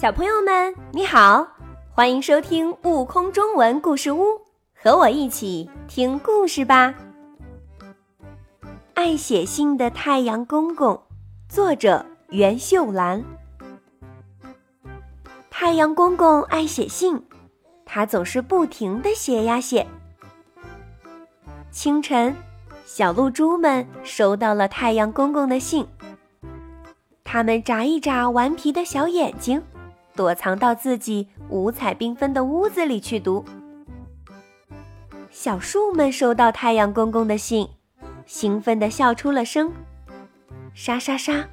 小朋友们，你好，欢迎收听《悟空中文故事屋》，和我一起听故事吧。爱写信的太阳公公，作者袁秀兰。太阳公公爱写信，他总是不停的写呀写。清晨，小露珠们收到了太阳公公的信，他们眨一眨顽皮的小眼睛。躲藏到自己五彩缤纷的屋子里去读。小树们收到太阳公公的信，兴奋地笑出了声。沙沙沙，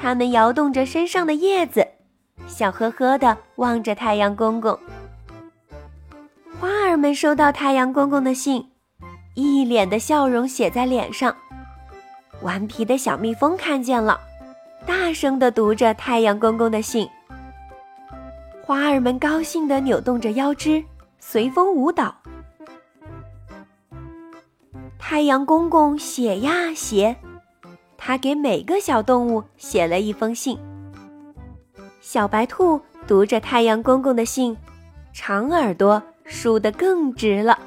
它们摇动着身上的叶子，笑呵呵地望着太阳公公。花儿们收到太阳公公的信，一脸的笑容写在脸上。顽皮的小蜜蜂看见了，大声地读着太阳公公的信。花儿们高兴地扭动着腰肢，随风舞蹈。太阳公公写呀写，他给每个小动物写了一封信。小白兔读着太阳公公的信，长耳朵竖得更直了。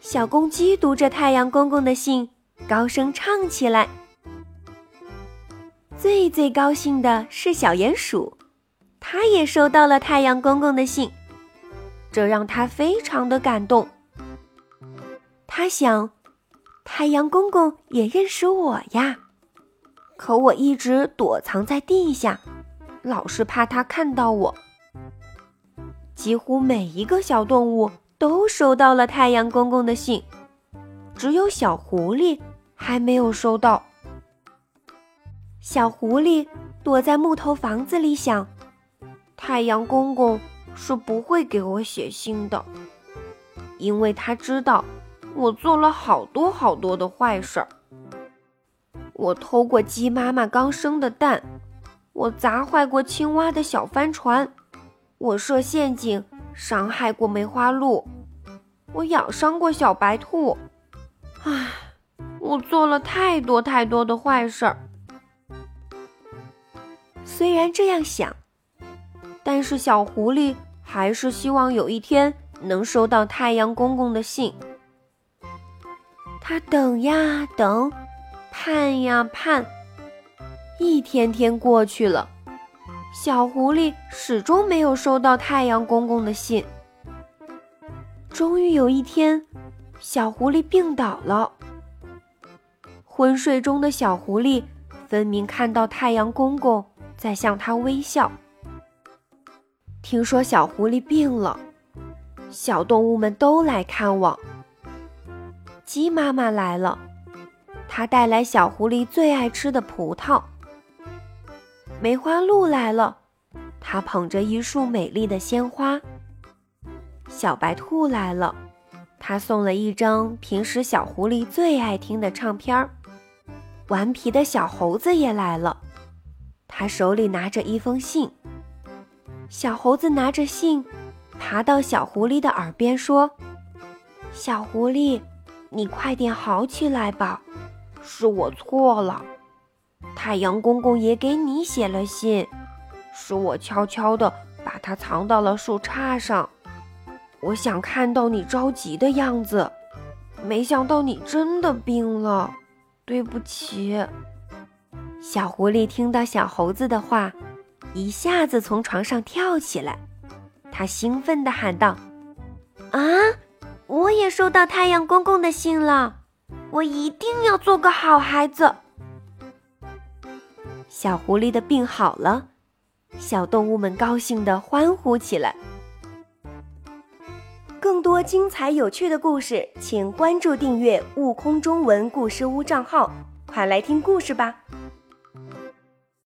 小公鸡读着太阳公公的信，高声唱起来。最最高兴的是小鼹鼠。他也收到了太阳公公的信，这让他非常的感动。他想，太阳公公也认识我呀，可我一直躲藏在地下，老是怕他看到我。几乎每一个小动物都收到了太阳公公的信，只有小狐狸还没有收到。小狐狸躲在木头房子里想。太阳公公是不会给我写信的，因为他知道我做了好多好多的坏事儿。我偷过鸡妈妈刚生的蛋，我砸坏过青蛙的小帆船，我设陷阱伤害过梅花鹿，我咬伤过小白兔。唉，我做了太多太多的坏事儿。虽然这样想。但是小狐狸还是希望有一天能收到太阳公公的信。他等呀等，盼呀盼，一天天过去了，小狐狸始终没有收到太阳公公的信。终于有一天，小狐狸病倒了。昏睡中的小狐狸分明看到太阳公公在向他微笑。听说小狐狸病了，小动物们都来看望。鸡妈妈来了，它带来小狐狸最爱吃的葡萄。梅花鹿来了，它捧着一束美丽的鲜花。小白兔来了，它送了一张平时小狐狸最爱听的唱片儿。顽皮的小猴子也来了，它手里拿着一封信。小猴子拿着信，爬到小狐狸的耳边说：“小狐狸，你快点好起来吧，是我错了。太阳公公也给你写了信，是我悄悄地把它藏到了树杈上。我想看到你着急的样子，没想到你真的病了，对不起。”小狐狸听到小猴子的话。一下子从床上跳起来，他兴奋地喊道：“啊，我也收到太阳公公的信了！我一定要做个好孩子。”小狐狸的病好了，小动物们高兴地欢呼起来。更多精彩有趣的故事，请关注订阅“悟空中文故事屋”账号，快来听故事吧！